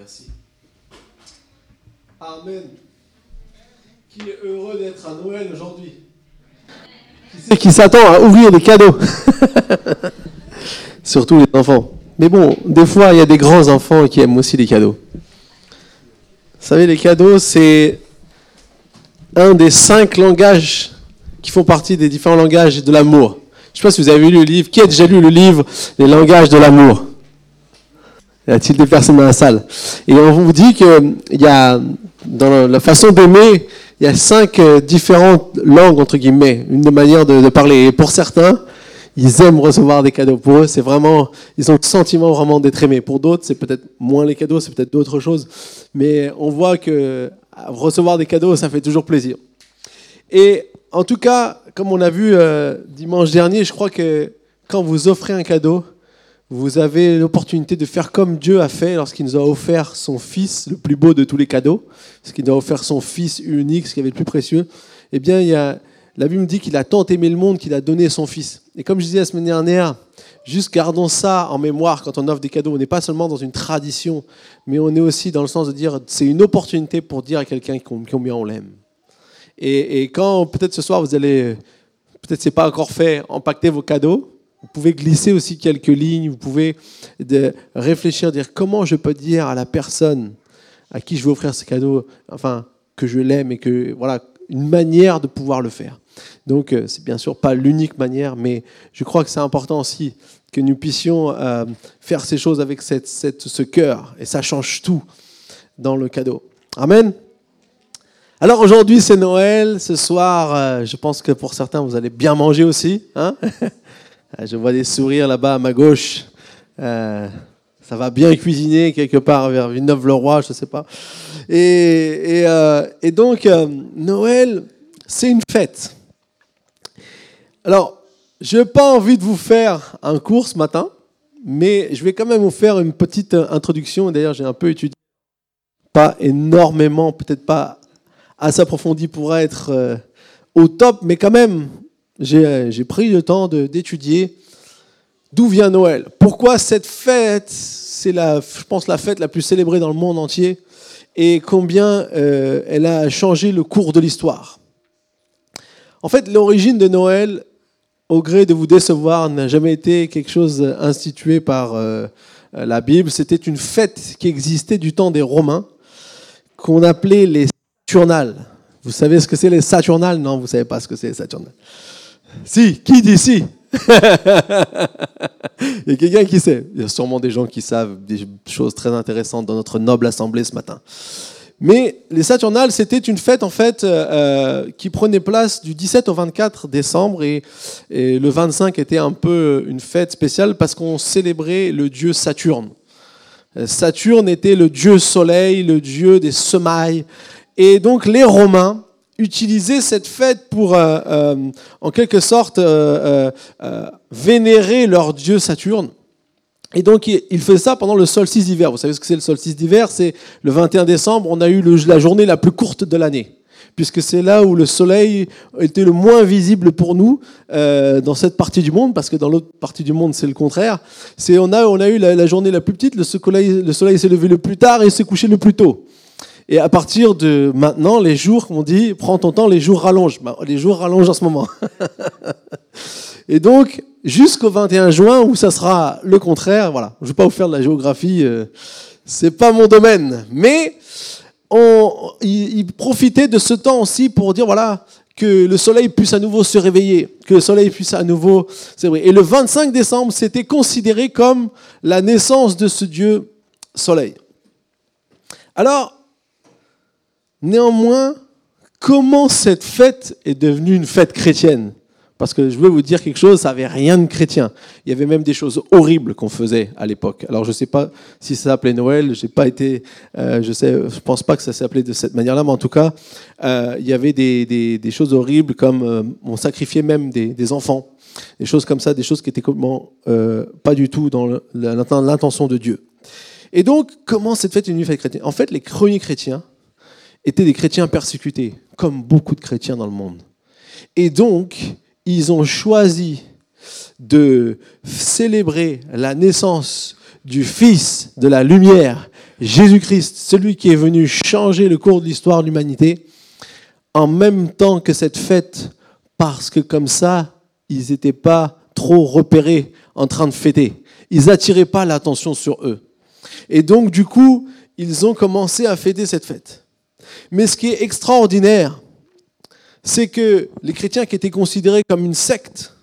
Merci. Amen. Qui est heureux d'être à Noël aujourd'hui? Qui s'attend à ouvrir des cadeaux Surtout les enfants. Mais bon, des fois, il y a des grands enfants qui aiment aussi les cadeaux. Vous savez, les cadeaux, c'est un des cinq langages qui font partie des différents langages de l'amour. Je ne sais pas si vous avez lu le livre. Qui a déjà lu le livre Les langages de l'amour? Y a-t-il des personnes dans la salle? Et on vous dit qu'il y a, dans la façon d'aimer, il y a cinq euh, différentes langues, entre guillemets, une des manières de, de parler. Et pour certains, ils aiment recevoir des cadeaux. Pour eux, c'est vraiment, ils ont le sentiment vraiment d'être aimés. Pour d'autres, c'est peut-être moins les cadeaux, c'est peut-être d'autres choses. Mais on voit que recevoir des cadeaux, ça fait toujours plaisir. Et en tout cas, comme on a vu euh, dimanche dernier, je crois que quand vous offrez un cadeau, vous avez l'opportunité de faire comme Dieu a fait lorsqu'il nous a offert son Fils, le plus beau de tous les cadeaux, parce qu'il nous a offert son Fils unique, ce qui avait le plus précieux. Eh bien, il a, la Bible dit qu'il a tant aimé le monde qu'il a donné son Fils. Et comme je disais la semaine dernière, juste gardons ça en mémoire quand on offre des cadeaux. On n'est pas seulement dans une tradition, mais on est aussi dans le sens de dire c'est une opportunité pour dire à quelqu'un combien on l'aime. Et, quand peut-être ce soir vous allez, peut-être c'est pas encore fait, empaqueter vos cadeaux, vous pouvez glisser aussi quelques lignes, vous pouvez de réfléchir, dire comment je peux dire à la personne à qui je vais offrir ce cadeau, enfin que je l'aime et que voilà une manière de pouvoir le faire. Donc euh, c'est bien sûr pas l'unique manière, mais je crois que c'est important aussi que nous puissions euh, faire ces choses avec cette, ce cœur et ça change tout dans le cadeau. Amen. Alors aujourd'hui c'est Noël, ce soir euh, je pense que pour certains vous allez bien manger aussi. Hein? je vois des sourires là-bas à ma gauche. Euh, ça va bien cuisiner quelque part vers Villeneuve-le-Roi, je ne sais pas. Et, euh, donc Noël c'est une fête. Alors je n'ai pas envie de vous faire un cours ce matin, mais je vais quand même vous faire une petite introduction. D'ailleurs j'ai un peu étudié, pas énormément, peut-être pas assez approfondi pour être euh, au top, mais quand même, j'ai pris le temps d'étudier d'où vient Noël. Pourquoi cette fête, c'est la, je pense la fête la plus célébrée dans le monde entier, et combien euh, elle a changé le cours de l'histoire. En fait, l'origine de Noël, au gré de vous décevoir, n'a jamais été quelque chose institué par euh, la Bible. C'était une fête qui existait du temps des Romains, qu'on appelait les Saturnales. Vous savez ce que c'est les Saturnales? Non, vous ne savez pas ce que c'est les Saturnales. Si, qui dit si? Il y a quelqu'un qui sait. Il y a sûrement des gens qui savent des choses très intéressantes dans notre noble assemblée ce matin. Mais les Saturnales, c'était une fête en fait euh, qui prenait place du 17 au 24 décembre et, et, le 25 était un peu une fête spéciale parce qu'on célébrait le dieu Saturne. Saturne était le dieu soleil, le dieu des semailles, et donc les Romains utilisaient cette fête pour, euh, euh, en quelque sorte, euh, vénérer leur dieu Saturne. Et donc, ils faisaient ça pendant le solstice d'hiver. Vous savez ce que c'est le solstice d'hiver? C'est le 21 décembre, on a eu la journée la plus courte de l'année. Puisque c'est là où le soleil était le moins visible pour nous dans cette partie du monde, parce que dans l'autre partie du monde, c'est le contraire. C'est on a, on a eu la, journée la plus petite, le soleil, le soleil s'est levé le plus tard et s'est couché le plus tôt. Et à partir de maintenant, les jours, on dit, prends ton temps, les jours rallongent. Ben, les jours rallongent en ce moment. et donc, jusqu'au 21 juin, où ça sera le contraire, voilà. Je ne vais pas vous faire de la géographie, euh, c'est pas mon domaine. Mais on, il, profitait de ce temps aussi pour dire, voilà, que le soleil puisse à nouveau se réveiller, que le soleil puisse à nouveau Et le 25 décembre, c'était considéré comme la naissance de ce Dieu soleil. Alors, Néanmoins, comment cette fête est devenue une fête chrétienne? Parce que je veux vous dire quelque chose, ça n'avait rien de chrétien. Il y avait même des choses horribles qu'on faisait à l'époque. Alors je ne sais pas si ça s'appelait Noël, pas été, euh, je sais, je pense pas que ça s'appelait de cette manière-là, mais en tout cas, euh, il y avait des, choses horribles comme euh, on sacrifiait même des, enfants, des choses comme ça, des choses qui étaient comment, pas du tout dans l'intention de Dieu. Et donc, comment cette fête est une fête chrétienne? En fait, les chroniques chrétiens étaient des chrétiens persécutés, comme beaucoup de chrétiens dans le monde. Et donc, ils ont choisi de célébrer la naissance du Fils de la lumière Jésus-Christ, celui qui est venu changer le cours de l'histoire de l'humanité, en même temps que cette fête, parce que comme ça, ils n'étaient pas trop repérés en train de fêter. Ils n'attiraient pas l'attention sur eux. Et donc, du coup, ils ont commencé à fêter cette fête. Mais ce qui est extraordinaire, c'est que les chrétiens qui étaient considérés comme une secte,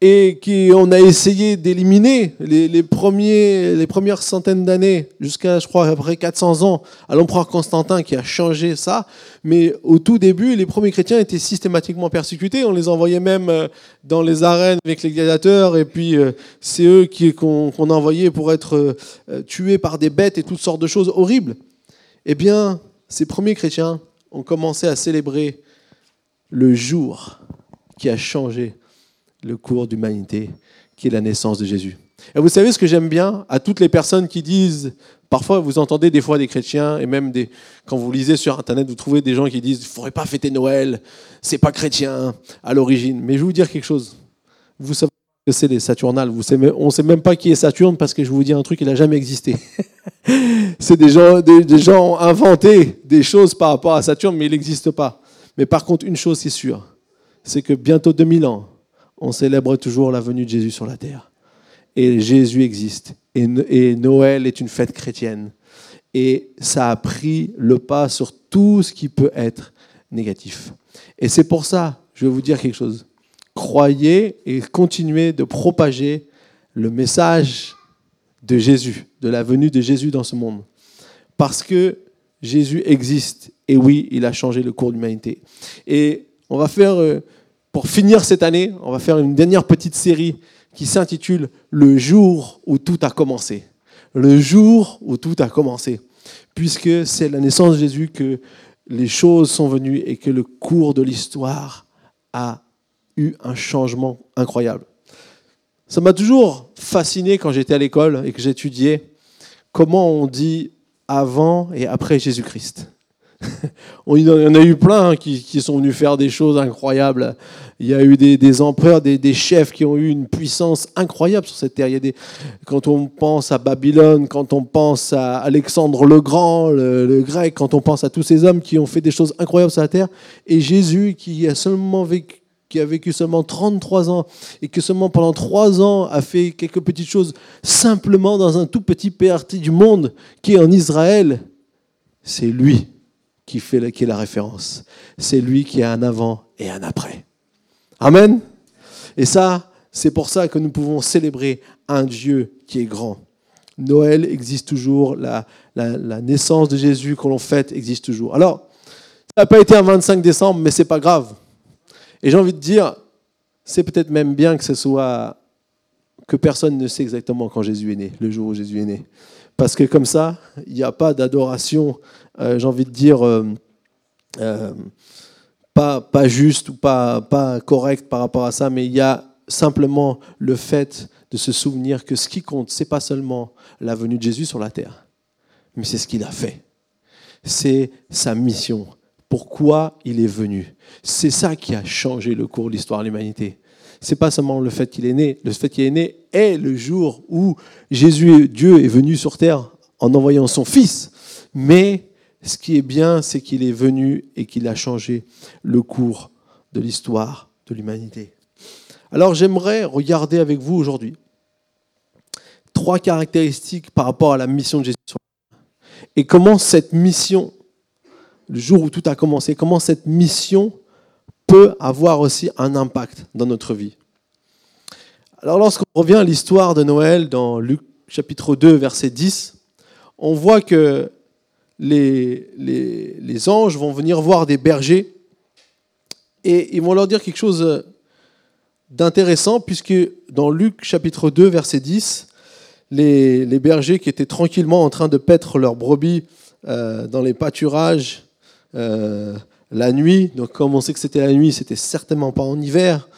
et qu'on a essayé d'éliminer les, les premières centaines d'années, jusqu'à, je crois, après 400 ans, à l'empereur Constantin qui a changé ça. Mais au tout début, les premiers chrétiens étaient systématiquement persécutés. On les envoyait même euh, dans les arènes avec les gladiateurs, et puis euh, c'est eux qu'on a envoyés pour être euh, tués par des bêtes et toutes sortes de choses horribles. Eh bien, ces premiers chrétiens ont commencé à célébrer le jour qui a changé le cours d'humanité, qui est la naissance de Jésus. Et vous savez ce que j'aime bien à toutes les personnes qui disent, parfois vous entendez des fois des chrétiens, et même des, quand vous lisez sur Internet, vous trouvez des gens qui disent, il ne faudrait pas fêter Noël, c'est pas chrétien à l'origine. Mais je vais vous dire quelque chose. Vous savez c'est les Saturnales. On ne sait même pas qui est Saturne parce que je vous dis un truc, il n'a jamais existé. c'est des gens, des, des gens ont inventé des choses par rapport à Saturne, mais il n'existe pas. Mais par contre, une chose c'est sûre, c'est que bientôt 2000 ans, on célèbre toujours la venue de Jésus sur la terre. Et Jésus existe. Et Noël est une fête chrétienne. Et ça a pris le pas sur tout ce qui peut être négatif. Et c'est pour ça, je vais vous dire quelque chose. Croyez et continuez de propager le message de Jésus, de la venue de Jésus dans ce monde. Parce que Jésus existe. Et oui, il a changé le cours de l'humanité. Et on va faire euh, pour finir cette année, on va faire une dernière petite série qui s'intitule Le jour où tout a commencé. Le jour où tout a commencé. Puisque c'est la naissance de Jésus que les choses sont venues et que le cours de l'histoire a eu un changement incroyable. Ça m'a toujours fasciné quand j'étais à l'école et que j'étudiais comment on dit avant et après Jésus-Christ. Il y en a eu plein hein, qui, sont venus faire des choses incroyables. Il y a eu des, empereurs, des, chefs qui ont eu une puissance incroyable sur cette terre. Il y a des, quand on pense à Babylone, quand on pense à Alexandre le Grand, le, grec, quand on pense à tous ces hommes qui ont fait des choses incroyables sur la terre, et Jésus qui a seulement vécu qui a vécu seulement 33 ans et que seulement pendant 3 ans a fait quelques petites choses simplement dans un tout petit parti du monde qui est en Israël, c'est lui qui, fait, qui est la référence. C'est lui qui a un avant et un après. Amen. Et ça, c'est pour ça que nous pouvons célébrer un Dieu qui est grand. Noël existe toujours, la, la, naissance de Jésus que l'on fête existe toujours. Alors, ça n'a pas été un 25 décembre, mais c'est pas grave. Et j'ai envie de dire, c'est peut-être même bien que ce soit que personne ne sait exactement quand Jésus est né, le jour où Jésus est né. Parce que comme ça, il n'y a pas d'adoration, euh, j'ai envie de dire, euh, euh, pas, pas juste ou pas, pas correct par rapport à ça, mais il y a simplement le fait de se souvenir que ce qui compte, c'est pas seulement la venue de Jésus sur la terre, mais c'est ce qu'il a fait. C'est sa mission. Pourquoi il est venu. C'est ça qui a changé le cours de l'histoire de l'humanité. C'est pas seulement le fait qu'il est né. Le fait qu'il est né est le jour où Jésus, Dieu, est venu sur terre en envoyant son Fils. Mais ce qui est bien, c'est qu'il est venu et qu'il a changé le cours de l'histoire de l'humanité. Alors j'aimerais regarder avec vous aujourd'hui trois caractéristiques par rapport à la mission de Jésus et comment cette mission, le jour où tout a commencé, comment cette mission peut avoir aussi un impact dans notre vie. Alors lorsqu'on revient à l'histoire de Noël dans Luc chapitre 2 verset 10, on voit que les, les, anges vont venir voir des bergers et ils vont leur dire quelque chose d'intéressant, puisque dans Luc chapitre 2, verset 10, les, les, bergers qui étaient tranquillement en train de paître leurs brebis euh, dans les pâturages euh, la nuit, donc comme on sait que c'était la nuit, c'était certainement pas en hiver,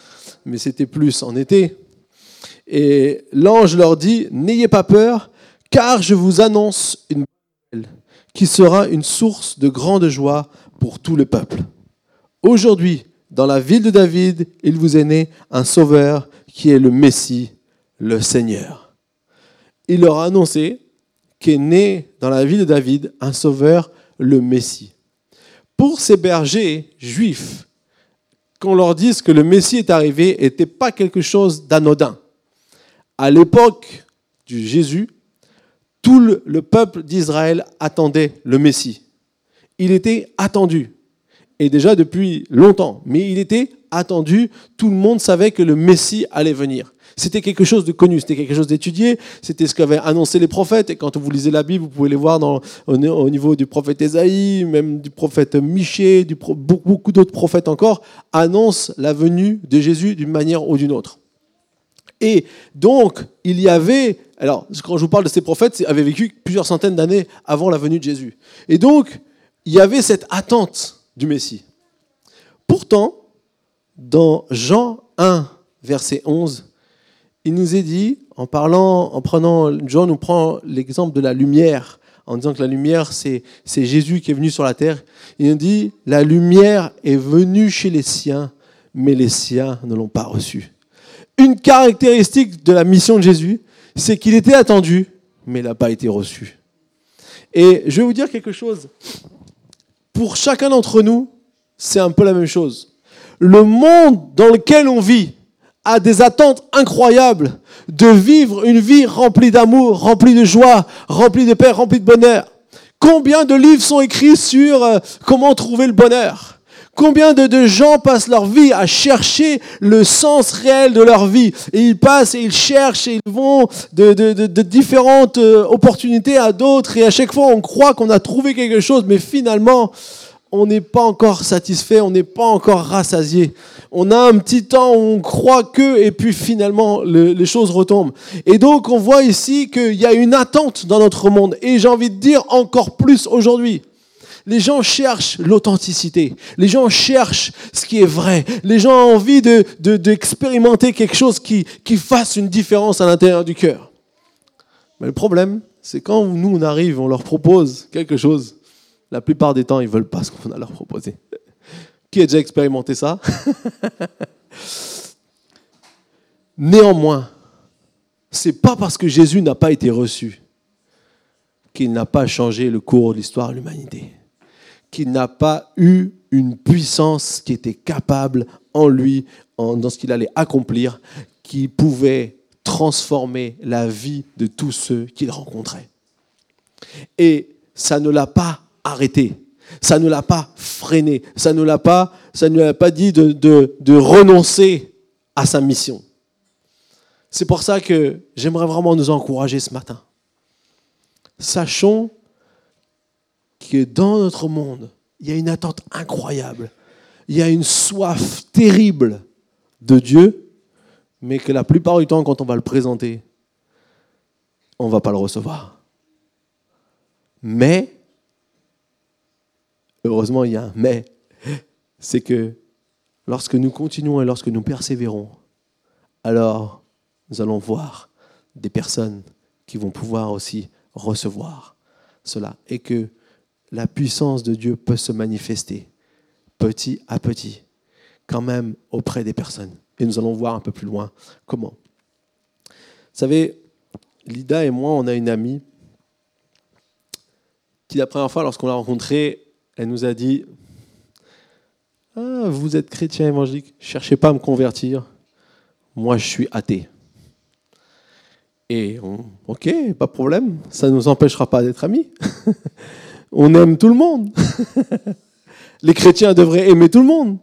mais c'était plus en été. Et l'ange leur dit, n'ayez pas peur, car je vous annonce une bonne qui sera une source de grande joie pour tout le peuple. Aujourd'hui, dans la ville de David, il vous est né un sauveur qui est le Messie, le Seigneur. Il leur a annoncé qu'est né dans la ville de David un sauveur, le Messie. Pour ces bergers juifs, qu'on leur dise que le Messie est arrivé n'était pas quelque chose d'anodin. À l'époque du Jésus, tout le peuple d'Israël attendait le Messie. Il était attendu. Et déjà depuis longtemps. Mais il était attendu. Tout le monde savait que le Messie allait venir. C'était quelque chose de connu, c'était quelque chose d'étudié, c'était ce qu'avaient annoncé les prophètes. Et quand vous lisez la Bible, vous pouvez les voir au, niveau du prophète Ésaïe, même du prophète Michée, beaucoup d'autres prophètes encore, annoncent la venue de Jésus d'une manière ou d'une autre. Et donc, il y avait, alors quand je vous parle de ces prophètes, ils avaient vécu plusieurs centaines d'années avant la venue de Jésus. Et donc, il y avait cette attente du Messie. Pourtant, dans Jean 1, verset 11, il nous est dit, en parlant, en prenant, Jean nous prend l'exemple de la lumière, en disant que la lumière, c'est, Jésus qui est venu sur la terre. Il nous dit, la lumière est venue chez les siens, mais les siens ne l'ont pas reçue. Une caractéristique de la mission de Jésus, c'est qu'il était attendu, mais il n'a pas été reçu. Et je vais vous dire quelque chose. Pour chacun d'entre nous, c'est un peu la même chose. Le monde dans lequel on vit, a des attentes incroyables de vivre une vie remplie d'amour, remplie de joie, remplie de paix, remplie de bonheur. Combien de livres sont écrits sur euh, comment trouver le bonheur? Combien de, gens passent leur vie à chercher le sens réel de leur vie? Et ils passent et ils cherchent et ils vont de, différentes euh, opportunités à d'autres. Et à chaque fois on croit qu'on a trouvé quelque chose mais finalement on n'est pas encore satisfait, on n'est pas encore rassasié. On a un petit temps où on croit que, et puis finalement, les choses retombent. Et donc, on voit ici qu'il y a une attente dans notre monde. Et j'ai envie de dire encore plus aujourd'hui. Les gens cherchent l'authenticité. Les gens cherchent ce qui est vrai. Les gens ont envie d'expérimenter de, quelque chose qui, qui fasse une différence à l'intérieur du cœur. Mais le problème, c'est quand nous, on arrive, on leur propose quelque chose la plupart des temps, ils ne veulent pas ce qu'on a leur proposé. Qui a déjà expérimenté ça? Néanmoins, c'est pas parce que Jésus n'a pas été reçu qu'il n'a pas changé le cours de l'histoire de l'humanité, qu'il n'a pas eu une puissance qui était capable en lui, dans ce qu'il allait accomplir, qui pouvait transformer la vie de tous ceux qu'il rencontrait. Et ça ne l'a pas arrêté. Ça ne l'a pas freiné. Ça ne l'a pas, ça ne lui a pas dit de, de renoncer à sa mission. C'est pour ça que j'aimerais vraiment nous encourager ce matin. Sachons que dans notre monde, il y a une attente incroyable. Il y a une soif terrible de Dieu, mais que la plupart du temps, quand on va le présenter, on ne va pas le recevoir. Mais heureusement, il y a un mais, c'est que lorsque nous continuons et lorsque nous persévérons, alors nous allons voir des personnes qui vont pouvoir aussi recevoir cela et que la puissance de Dieu peut se manifester petit à petit, quand même auprès des personnes. Et nous allons voir un peu plus loin comment. Vous savez, Lida et moi, on a une amie qui, la première fois, lorsqu'on l'a rencontrée, elle nous a dit ah, Vous êtes chrétien évangélique, cherchez pas à me convertir. Moi, je suis athée. Et ok, pas de problème, ça ne nous empêchera pas d'être amis. on aime tout le monde. Les chrétiens devraient aimer tout le monde.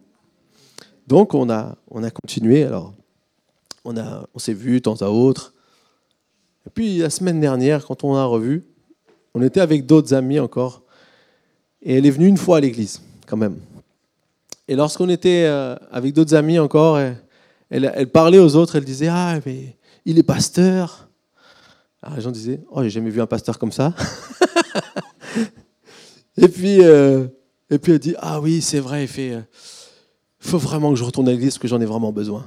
Donc on a, on continué. Alors, on, on s'est vu de temps à autre. Et puis la semaine dernière, quand on a revu, on était avec d'autres amis encore. Et elle est venue une fois à l'église, quand même. Et lorsqu'on était euh, avec d'autres amis encore, elle, parlait aux autres, elle disait Ah, mais il est pasteur. Alors les gens disaient Oh, j'ai jamais vu un pasteur comme ça. et, puis, euh, et puis elle dit Ah oui, c'est vrai, il fait. Euh, faut vraiment que je retourne à l'église parce que j'en ai vraiment besoin.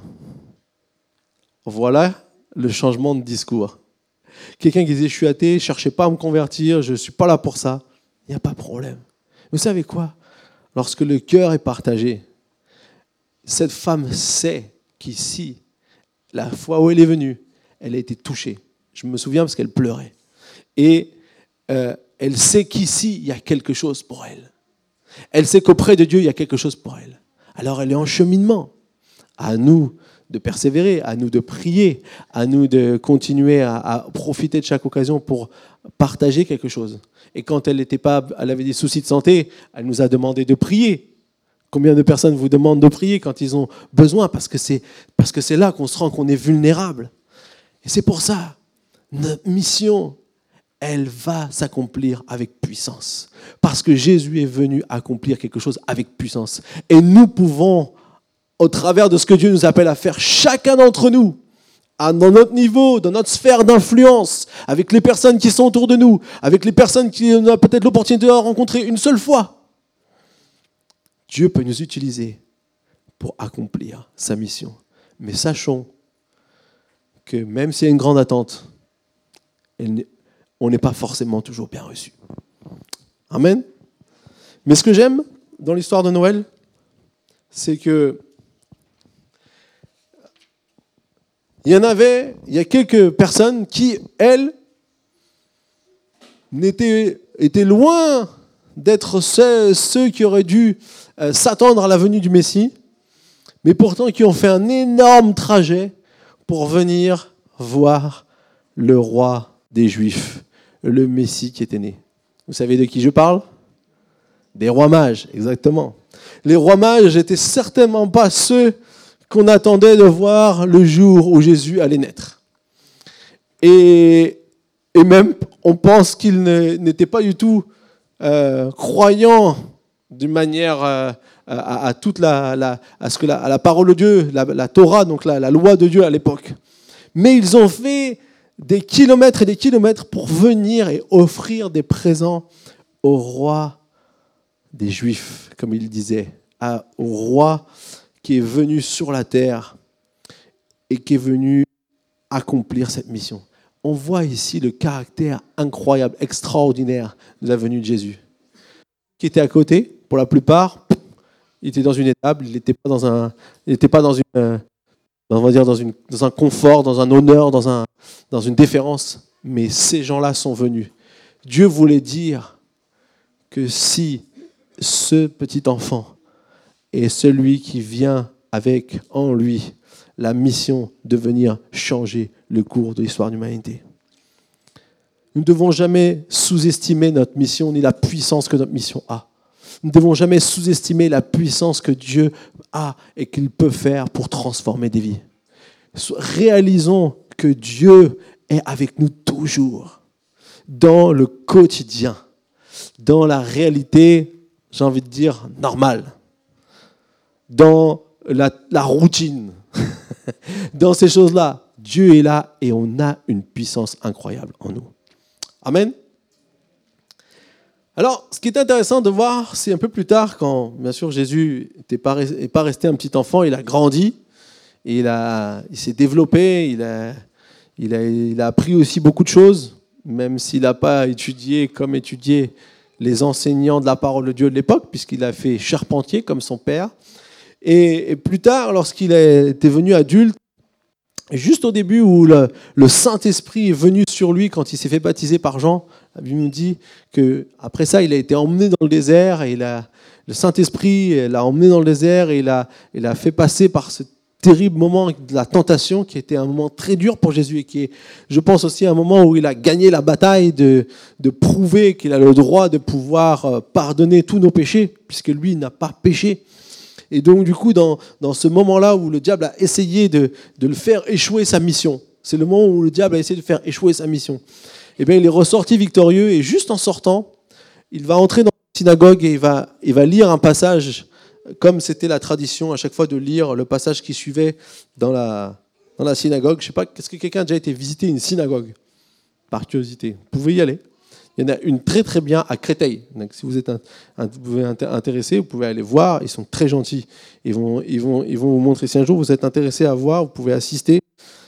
Voilà le changement de discours. Quelqu'un qui disait Je suis athée, cherchez pas à me convertir, je ne suis pas là pour ça. Il n'y a pas de problème. Vous savez quoi? Lorsque le cœur est partagé, cette femme sait qu'ici, la fois où elle est venue, elle a été touchée. Je me souviens parce qu'elle pleurait. Et euh, elle sait qu'ici, il y a quelque chose pour elle. Elle sait qu'auprès de Dieu, il y a quelque chose pour elle. Alors elle est en cheminement. À nous de persévérer, à nous de prier, à nous de continuer à, profiter de chaque occasion pour partager quelque chose. Et quand elle n'était pas, elle avait des soucis de santé, elle nous a demandé de prier. Combien de personnes vous demandent de prier quand ils ont besoin? Parce que c'est parce que c'est là qu'on se rend qu'on est vulnérable. Et c'est pour ça notre mission, elle va s'accomplir avec puissance. Parce que Jésus est venu accomplir quelque chose avec puissance. Et nous pouvons au travers de ce que Dieu nous appelle à faire, chacun d'entre nous, dans notre niveau, dans notre sphère d'influence, avec les personnes qui sont autour de nous, avec les personnes qui ont peut-être l'opportunité de rencontrer une seule fois. Dieu peut nous utiliser pour accomplir sa mission. Mais sachons que même s'il y a une grande attente, on n'est pas forcément toujours bien reçu. Amen. Mais ce que j'aime dans l'histoire de Noël, c'est que il y en avait, il y a quelques personnes qui, elles, étaient, loin d'être ceux, qui auraient dû euh, s'attendre à la venue du Messie, mais pourtant qui ont fait un énorme trajet pour venir voir le roi des Juifs, le Messie qui était né. Vous savez de qui je parle? Des rois mages, exactement. Les rois mages n'étaient certainement pas ceux qu'on attendait de voir le jour où Jésus allait naître. Et, même, on pense qu'il n'était pas du tout euh, croyant d'une manière euh, à, toute la, à à parole de Dieu, la, Torah, donc la, loi de Dieu à l'époque. Mais ils ont fait des kilomètres et des kilomètres pour venir et offrir des présents au roi des Juifs, comme il disait, au roi qui est venu sur la terre et qui est venu accomplir cette mission. On voit ici le caractère incroyable, extraordinaire de la venue de Jésus. Qui était à côté, pour la plupart, il était dans une étable, il n'était pas dans un, il n'était pas dans une, euh, on dire dans, dans un confort, dans un honneur, dans, un, dans une déférence. Mais ces gens-là sont venus. Dieu voulait dire que si ce petit enfant et celui qui vient avec en lui la mission de venir changer le cours de l'histoire de l'humanité. Nous ne devons jamais sous-estimer notre mission ni la puissance que notre mission a. Nous ne devons jamais sous-estimer la puissance que Dieu a et qu'il peut faire pour transformer des vies. Réalisons que Dieu est avec nous toujours, dans le quotidien, dans la réalité, j'ai envie de dire, normale dans la, routine, dans ces choses-là. Dieu est là et on a une puissance incroyable en nous. Amen. Alors, ce qui est intéressant de voir, c'est un peu plus tard, quand bien sûr Jésus n'est pas, resté un petit enfant, il a grandi, il, il s'est développé, il a, il, a, il a appris aussi beaucoup de choses, même s'il n'a pas étudié comme étudié les enseignants de la parole de Dieu de l'époque, puisqu'il a fait charpentier comme son père. Et, plus tard, lorsqu'il était venu adulte, juste au début où le, Saint-Esprit est venu sur lui quand il s'est fait baptiser par Jean, la Bible nous dit que après ça, il a été emmené dans le désert et le Saint-Esprit l'a emmené dans le désert et il a, il a fait passer par ce terrible moment de la tentation qui était un moment très dur pour Jésus et qui est, je pense aussi, un moment où il a gagné la bataille de, de prouver qu'il a le droit de pouvoir euh, pardonner tous nos péchés, puisque lui n'a pas péché. Et donc, du coup, dans, ce moment-là où le diable a essayé de, le faire échouer sa mission, c'est le moment où le diable a essayé de faire échouer sa mission, eh bien, il est ressorti victorieux et juste en sortant, il va entrer dans la synagogue et il va, lire un passage, comme c'était la tradition à chaque fois de lire le passage qui suivait dans la, dans la synagogue. Je sais pas, est-ce que quelqu'un a déjà été visiter une synagogue? Par curiosité. Vous pouvez y aller. Il y en a une très très bien à Créteil. Donc, si vous êtes intéressé, vous pouvez aller voir. Ils sont très gentils. Ils vont, ils vont, ils vont vous montrer. Si un jour vous êtes intéressé à voir, vous pouvez assister.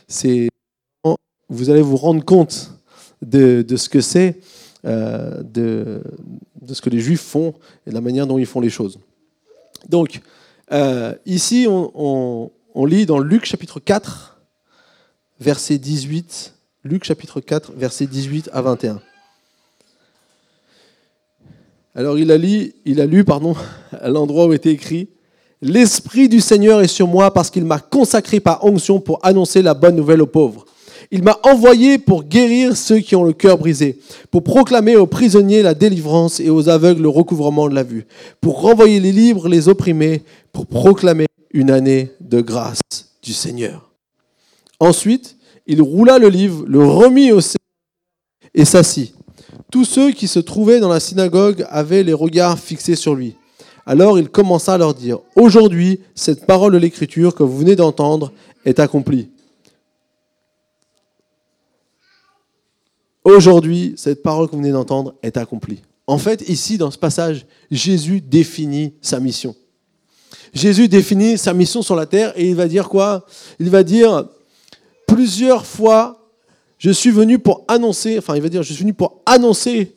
C'est, vous allez vous rendre compte de, de ce que c'est, euh, de, de, ce que les Juifs font et de la manière dont ils font les choses. Donc, euh, ici, on, on, lit dans Luc chapitre 4, verset 18. Luc chapitre 4, verset 18 à 21. Alors il a, lu, il a lu pardon, à l'endroit où était écrit L'Esprit du Seigneur est sur moi parce qu'il m'a consacré par onction pour annoncer la bonne nouvelle aux pauvres. Il m'a envoyé pour guérir ceux qui ont le cœur brisé, pour proclamer aux prisonniers la délivrance et aux aveugles le recouvrement de la vue, pour renvoyer les libres, les opprimés, pour proclamer une année de grâce du Seigneur. Ensuite, il roula le livre, le remit au Seigneur et s'assit. Tous ceux qui se trouvaient dans la synagogue avaient les regards fixés sur lui. Alors il commença à leur dire, Aujourd'hui, cette parole de l'Écriture que vous venez d'entendre est accomplie. Aujourd'hui, cette parole que vous venez d'entendre est accomplie. En fait, ici, dans ce passage, Jésus définit sa mission. Jésus définit sa mission sur la terre et il va dire quoi? Il va dire plusieurs fois, je suis venu pour annoncer, enfin il va dire, je suis venu pour annoncer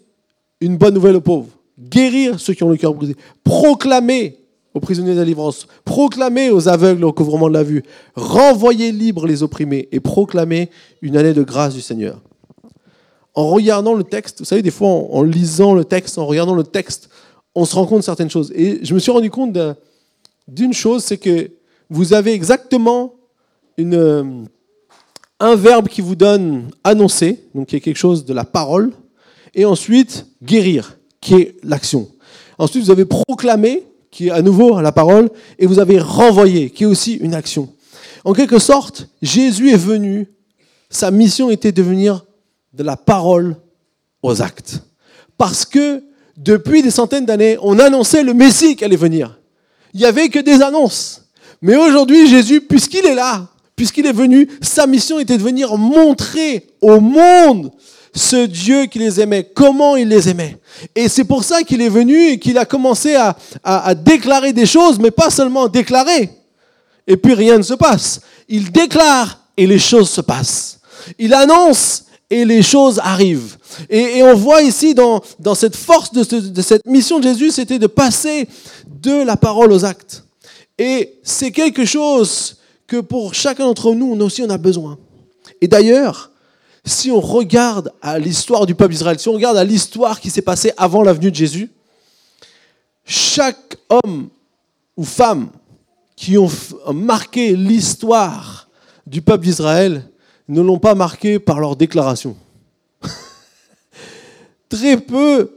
une bonne nouvelle aux pauvres guérir ceux qui ont le cœur brisé, proclamer aux prisonniers de la délivrance, proclamer aux aveugles le recouvrement de la vue, renvoyer libres les opprimés et proclamer une année de grâce du Seigneur. En regardant le texte, vous savez, des fois en, lisant le texte, en regardant le texte, on se rend compte de certaines choses. Et je me suis rendu compte d'une chose, c'est que vous avez exactement une, un verbe qui vous donne annoncer, donc qui est quelque chose de la parole, et ensuite guérir qui est l'action. Ensuite, vous avez proclamé, qui est à nouveau la parole, et vous avez renvoyé, qui est aussi une action. En quelque sorte, Jésus est venu, sa mission était de venir de la parole aux actes. Parce que depuis des centaines d'années, on annonçait le Messie qui allait venir. Il n'y avait que des annonces. Mais aujourd'hui, Jésus, puisqu'il est là, puisqu'il est venu, sa mission était de venir montrer au monde ce Dieu qui les aimait, comment il les aimait. Et c'est pour ça qu'il est venu et qu'il a commencé à, à, déclarer des choses, mais pas seulement déclarer. Et puis rien ne se passe. Il déclare et les choses se passent. Il annonce et les choses arrivent. Et, on voit ici dans, dans cette force de, de cette mission de Jésus, c'était de passer de la parole aux actes. Et c'est quelque chose que pour chacun d'entre nous, on aussi on a besoin. Et d'ailleurs, si on regarde à l'histoire du peuple d'Israël, si on regarde à l'histoire qui s'est passée avant la venue de Jésus, chaque homme ou femme qui ont marqué l'histoire du peuple d'Israël ne l'ont pas marqué par leur déclaration. Très peu,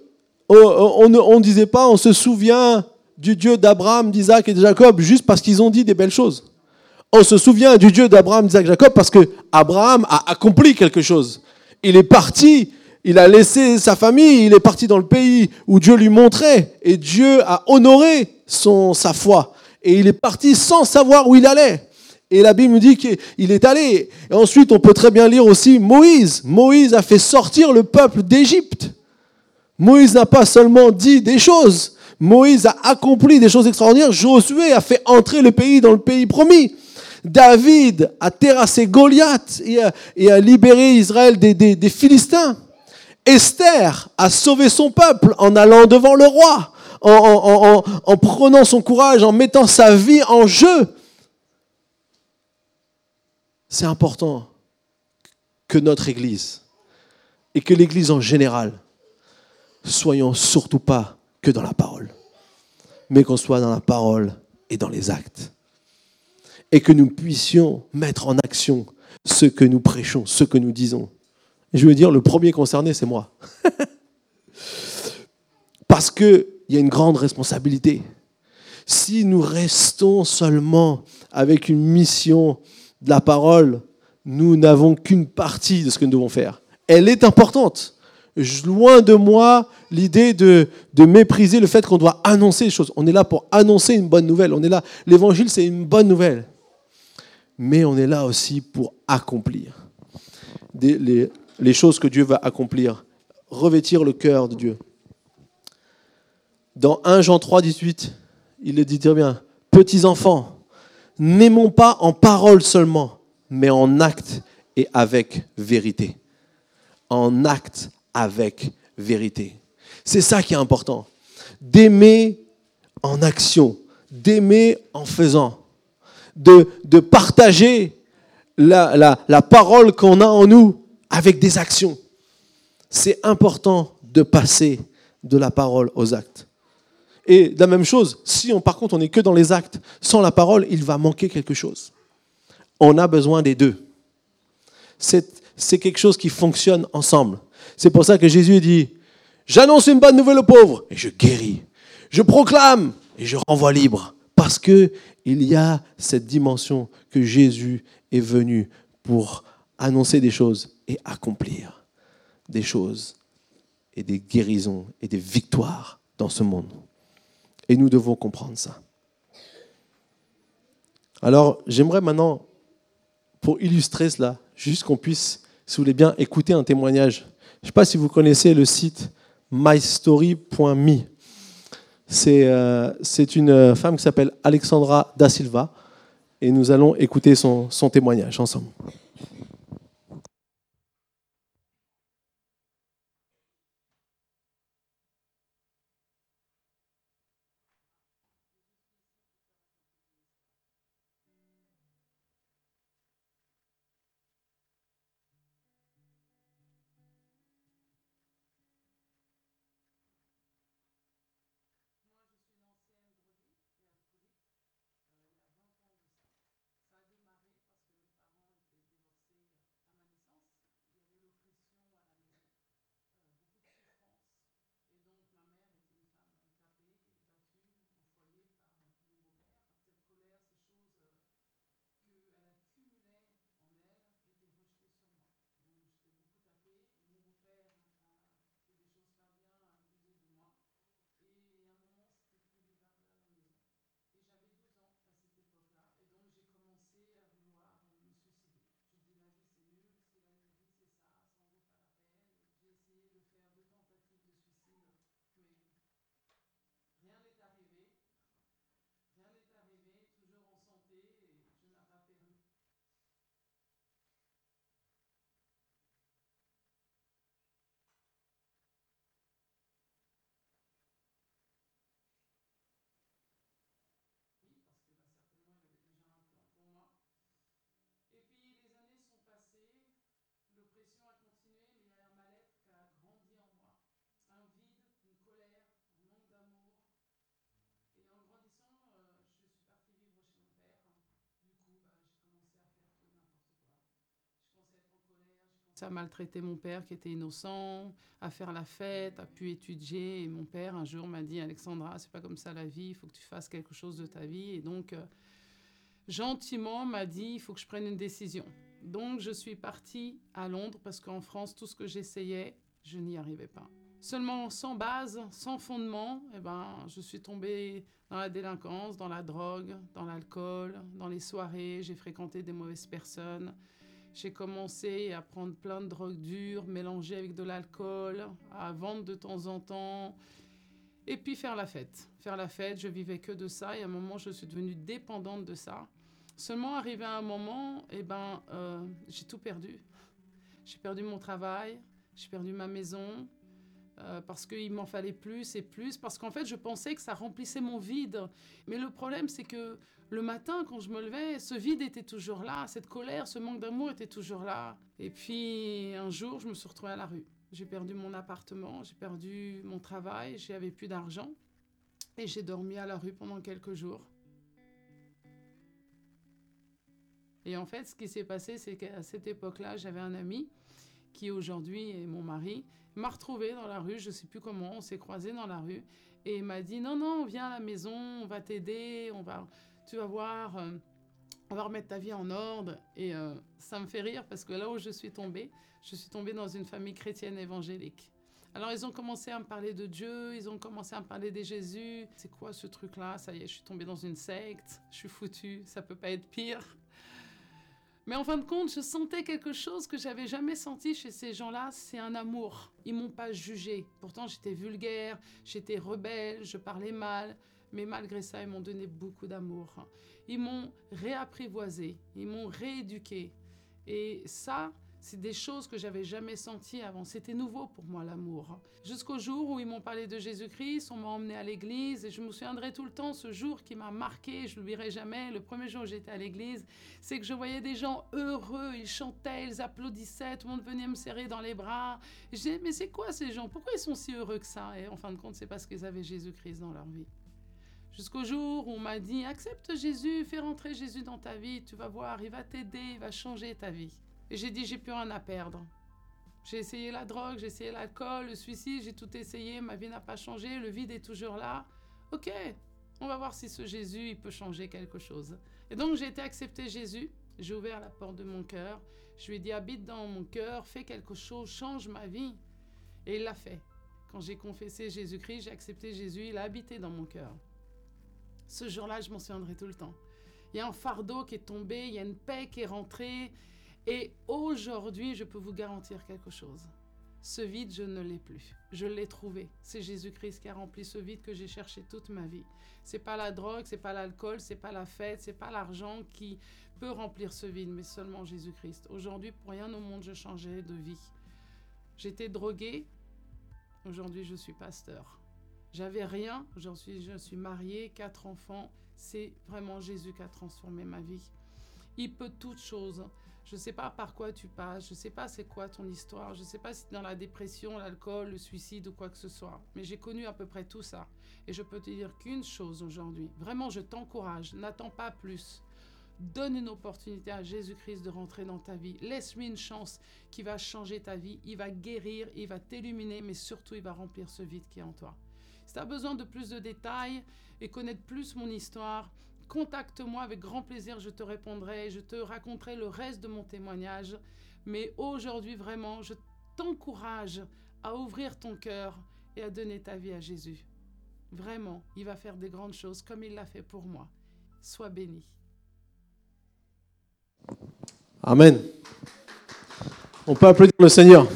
on ne disait pas, on se souvient du Dieu d'Abraham, d'Isaac et de Jacob juste parce qu'ils ont dit des belles choses. On se souvient du Dieu d'Abraham, d'Isaac, Jacob parce que Abraham a accompli quelque chose. Il est parti, il a laissé sa famille, il est parti dans le pays où Dieu lui montrait et Dieu a honoré son, sa foi. Et il est parti sans savoir où il allait. Et la Bible nous dit qu'il est allé. Et ensuite, on peut très bien lire aussi Moïse. Moïse a fait sortir le peuple d'Égypte. Moïse n'a pas seulement dit des choses. Moïse a accompli des choses extraordinaires. Josué a fait entrer le pays dans le pays promis. David a terrassé Goliath et a, libéré Israël des, Philistins. Esther a sauvé son peuple en allant devant le roi, en, en, prenant son courage, en mettant sa vie en jeu. C'est important que notre Église et que l'Église en général soyons surtout pas que dans la parole, mais qu'on soit dans la parole et dans les actes et que nous puissions mettre en action ce que nous prêchons, ce que nous disons. je veux dire, le premier concerné, c'est moi. Parce qu'il y a une grande responsabilité. Si nous restons seulement avec une mission de la parole, nous n'avons qu'une partie de ce que nous devons faire. Elle est importante. Loin de moi l'idée de, de, mépriser le fait qu'on doit annoncer les choses. On est là pour annoncer une bonne nouvelle. On est là. L'évangile, c'est une bonne nouvelle mais on est là aussi pour accomplir les, choses que Dieu va accomplir, revêtir le cœur de Dieu. Dans 1 Jean 3, 18, il le dit très bien, petits enfants, n'aimons pas en parole seulement, mais en acte et avec vérité. En acte avec vérité. C'est ça qui est important. D'aimer en action, d'aimer en faisant de, partager la, parole qu'on a en nous avec des actions. C'est important de passer de la parole aux actes. Et la même chose, si on, par contre on n'est que dans les actes, sans la parole, il va manquer quelque chose. On a besoin des deux. C'est quelque chose qui fonctionne ensemble. C'est pour ça que Jésus dit, j'annonce une bonne nouvelle aux pauvres et je guéris. Je proclame et je renvoie libre. Parce qu'il y a cette dimension que Jésus est venu pour annoncer des choses et accomplir des choses et des guérisons et des victoires dans ce monde. Et nous devons comprendre ça. Alors, j'aimerais maintenant, pour illustrer cela, juste qu'on puisse, si vous voulez bien, écouter un témoignage. Je ne sais pas si vous connaissez le site mystory.me. Euh, c'est une femme qui s'appelle Alexandra Da Silva et nous allons écouter son témoignage ensemble. À maltraiter mon père qui était innocent, à faire la fête, à pu étudier. Et mon père, un jour, m'a dit Alexandra, c'est pas comme ça la vie, il faut que tu fasses quelque chose de ta vie. Et donc, euh, gentiment, m'a dit il faut que je prenne une décision. Donc, je suis partie à Londres parce qu'en France, tout ce que j'essayais, je n'y arrivais pas. Seulement sans base, sans fondement, eh ben, je suis tombée dans la délinquance, dans la drogue, dans l'alcool, dans les soirées. J'ai fréquenté des mauvaises personnes. J'ai commencé à prendre plein de drogues dures, mélanger avec de l'alcool, à vendre de temps en temps. Et puis faire la fête. Faire la fête, je vivais que de ça. Et à un moment, je suis devenue dépendante de ça. Seulement, arrivé à un moment, eh ben, euh, j'ai tout perdu. J'ai perdu mon travail, j'ai perdu ma maison, euh, parce qu'il m'en fallait plus et plus, parce qu'en fait, je pensais que ça remplissait mon vide. Mais le problème, c'est que le matin, quand je me levais, ce vide était toujours là, cette colère, ce manque d'amour était toujours là. Et puis, un jour, je me suis retrouvée à la rue. J'ai perdu mon appartement, j'ai perdu mon travail, j'avais plus d'argent. Et j'ai dormi à la rue pendant quelques jours. Et en fait, ce qui s'est passé, c'est qu'à cette époque-là, j'avais un ami qui aujourd'hui est mon mari, m'a retrouvé dans la rue, je sais plus comment, on s'est croisés dans la rue, et m'a dit non, non, viens à la maison, on va t'aider, on va, tu vas voir, euh, on va remettre ta vie en ordre. Et euh, ça me fait rire parce que là où je suis tombée, je suis tombée dans une famille chrétienne évangélique. Alors ils ont commencé à me parler de Dieu, ils ont commencé à me parler de Jésus. C'est quoi ce truc-là? Ça y est, je suis tombée dans une secte, je suis foutue, ça peut pas être pire. Mais en fin de compte, je sentais quelque chose que j'avais jamais senti chez ces gens-là, c'est un amour. Ils m'ont pas jugé. Pourtant, j'étais vulgaire, j'étais rebelle, je parlais mal, mais malgré ça, ils m'ont donné beaucoup d'amour. Ils m'ont réapprivoisé, ils m'ont rééduqué. Et ça, C'est des choses que j'avais jamais senties avant. C'était nouveau pour moi l'amour. Jusqu'au jour où ils m'ont parlé de Jésus-Christ, on m'a emmené à l'église et je me souviendrai tout le temps ce jour qui m'a marqué, je l'oublierai jamais. Le premier jour où j'étais à l'église, c'est que je voyais des gens heureux, ils chantaient, ils applaudissaient, tout le monde venait me serrer dans les bras. je disais mais c'est quoi ces gens? Pourquoi ils sont si heureux que ça? Et en fin de compte, c'est parce qu'ils avaient Jésus-Christ dans leur vie. Jusqu'au jour où on m'a dit accepte Jésus, fais rentrer Jésus dans ta vie, tu vas voir, il va t'aider, il va changer ta vie. J'ai dit, j'ai plus rien à perdre. J'ai essayé la drogue, j'ai essayé l'alcool, le suicide, j'ai tout essayé, ma vie n'a pas changé, le vide est toujours là. Ok, on va voir si ce Jésus, il peut changer quelque chose. Et donc j'ai été accepter Jésus, j'ai ouvert la porte de mon cœur, je lui ai dit, habite dans mon cœur, fais quelque chose, change ma vie. Et il l'a fait. Quand j'ai confessé Jésus-Christ, j'ai accepté Jésus, il a habité dans mon cœur. Ce jour-là, je m'en souviendrai tout le temps. Il y a un fardeau qui est tombé, il y a une paix qui est rentrée, et aujourd'hui, je peux vous garantir quelque chose. Ce vide, je ne l'ai plus. Je l'ai trouvé. C'est Jésus-Christ qui a rempli ce vide que j'ai cherché toute ma vie. C'est pas la drogue, c'est pas l'alcool, c'est pas la fête, c'est pas l'argent qui peut remplir ce vide, mais seulement Jésus-Christ. Aujourd'hui, pour rien au monde, je changeais de vie. J'étais drogué. Aujourd'hui, je suis pasteur. J'avais rien. Suis, je suis marié, quatre enfants. C'est vraiment Jésus qui a transformé ma vie. Il peut toutes choses. Je ne sais pas par quoi tu passes, je ne sais pas c'est quoi ton histoire, je ne sais pas si dans la dépression, l'alcool, le suicide ou quoi que ce soit. Mais j'ai connu à peu près tout ça. Et je peux te dire qu'une chose aujourd'hui, vraiment je t'encourage, n'attends pas plus. Donne une opportunité à Jésus-Christ de rentrer dans ta vie. Laisse-lui une chance qui va changer ta vie. Il va guérir, il va t'illuminer, mais surtout il va remplir ce vide qui est en toi. Si tu as besoin de plus de détails et connaître plus mon histoire, contacte-moi avec grand plaisir, je te répondrai, je te raconterai le reste de mon témoignage. Mais aujourd'hui, vraiment, je t'encourage à ouvrir ton cœur et à donner ta vie à Jésus. Vraiment, il va faire des grandes choses comme il l'a fait pour moi. Sois béni. Amen. On peut applaudir le Seigneur.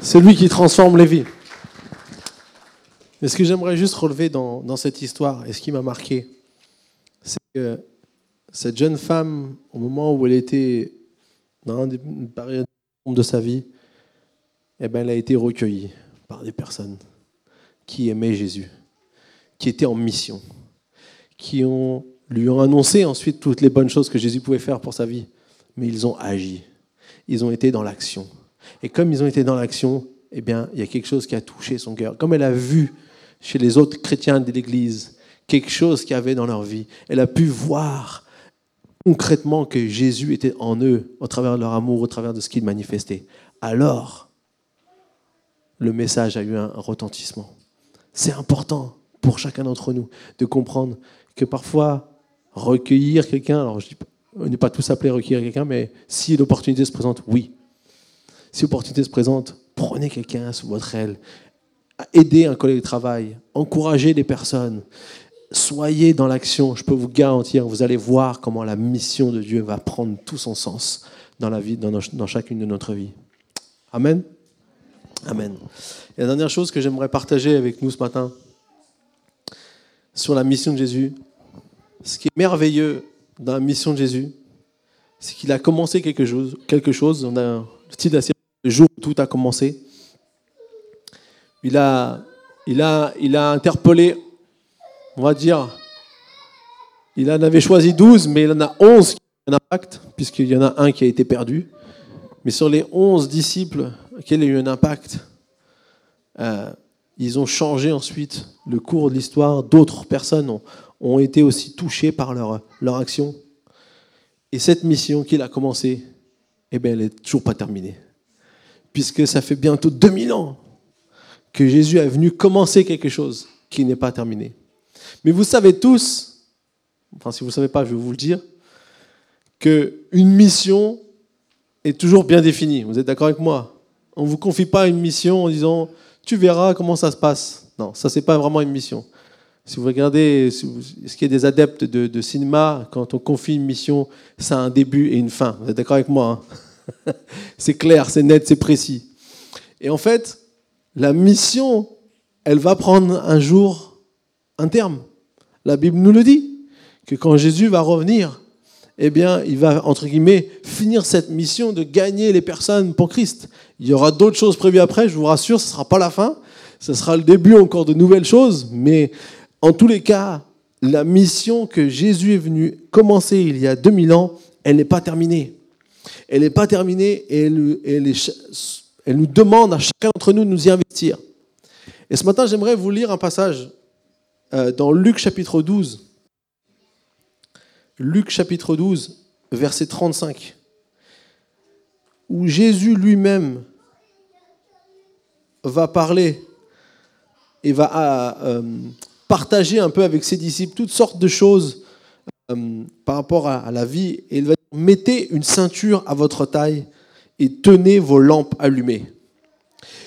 C'est lui qui transforme les vies. Mais ce que j'aimerais juste relever dans, dans cette histoire, et ce qui m'a marqué, c'est que cette jeune femme, au moment où elle était dans une période de sa vie, eh ben, elle a été recueillie par des personnes qui aimaient Jésus, qui étaient en mission, qui ont, lui ont annoncé ensuite toutes les bonnes choses que Jésus pouvait faire pour sa vie. Mais ils ont agi, ils ont été dans l'action. Et comme ils ont été dans l'action, eh bien, il y a quelque chose qui a touché son cœur. Comme elle a vu chez les autres chrétiens de l'Église quelque chose qu'il y avait dans leur vie. Elle a pu voir concrètement que Jésus était en eux, au travers de leur amour, au travers de ce qu'ils manifestaient. Alors, le message a eu un retentissement. C'est important pour chacun d'entre nous de comprendre que parfois, recueillir quelqu'un, alors je dis, on n'est pas tous appelés recueillir quelqu'un, mais si l'opportunité se présente, oui. Si l'opportunité se présente, prenez quelqu'un sous votre aile, aidez un collègue de travail, encouragez des personnes, soyez dans l'action. Je peux vous garantir, vous allez voir comment la mission de Dieu va prendre tout son sens dans la vie, dans, chacune de notre vie. Amen. Amen. Et la dernière chose que j'aimerais partager avec nous ce matin sur la mission de Jésus, ce qui est merveilleux dans la mission de Jésus, c'est qu'il a commencé quelque chose. Quelque chose. On a le titre de le jour où tout a commencé. Il a, il a, il a interpellé on va dire, il en avait choisi 12, mais il en a 11 qui ont un impact, puisqu'il y en a un qui a été perdu. Mais sur les 11 disciples qui ont eu un impact, euh, ils ont changé ensuite le cours de l'histoire. D'autres personnes ont, ont, été aussi touchées par leur, leur action. Et cette mission qu'il a commencée, eh bien, elle n'est toujours pas terminée. Puisque ça fait bientôt 2000 ans que Jésus est venu commencer quelque chose qui n'est pas terminé. Mais vous savez tous, enfin si vous ne savez pas, je vais vous le dire, qu'une mission est toujours bien définie. Vous êtes d'accord avec moi? On ne vous confie pas une mission en disant tu verras comment ça se passe. Non, ça c'est pas vraiment une mission. Si vous regardez ce qu'il y a des adeptes de, cinéma, quand on confie une mission, ça a un début et une fin. Vous êtes d'accord avec moi hein? C'est clair, c'est net, c'est précis. Et en fait, la mission, elle va prendre un jour un terme. La Bible nous le dit, que quand Jésus va revenir, eh bien, il va, entre guillemets, finir cette mission de gagner les personnes pour Christ. Il y aura d'autres choses prévues après, je vous rassure, ce ne sera pas la fin, ce sera le début encore de nouvelles choses, mais en tous les cas, la mission que Jésus est venu commencer il y a 2000 ans, elle n'est pas terminée. Elle n'est pas terminée et elle, elle nous demande à chacun d'entre nous de nous y investir. Et ce matin, j'aimerais vous lire un passage dans Luc chapitre 12. Luc chapitre 12, verset 35, où Jésus lui-même va parler et va euh, partager un peu avec ses disciples toutes sortes de choses euh, par rapport à, la vie. Et il va dire, mettez une ceinture à votre taille et tenez vos lampes allumées.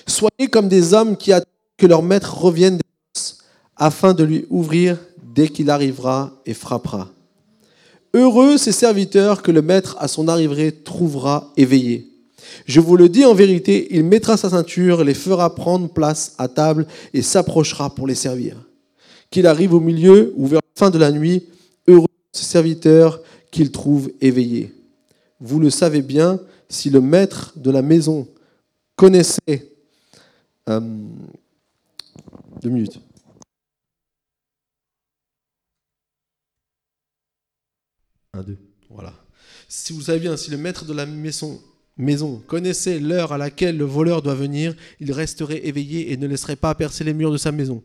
Soyez comme des hommes qui attendent que leur maître revienne afin de lui ouvrir dès qu'il arrivera et frappera. Heureux ces serviteurs que le maître à son arrivée trouvera éveillés. Je vous le dis en vérité, il mettra sa ceinture, les fera prendre place à table et s'approchera pour les servir. Qu'il arrive au milieu ou vers la fin de la nuit, heureux ces serviteurs qu'il trouve éveillés. Vous le savez bien, si le maître de la maison connaissait... Euh, deux minutes. Un, deux. Voilà. Si vous savez bien, si le maître de la maison, maison connaissait l'heure à laquelle le voleur doit venir, il resterait éveillé et ne laisserait pas percer les murs de sa maison.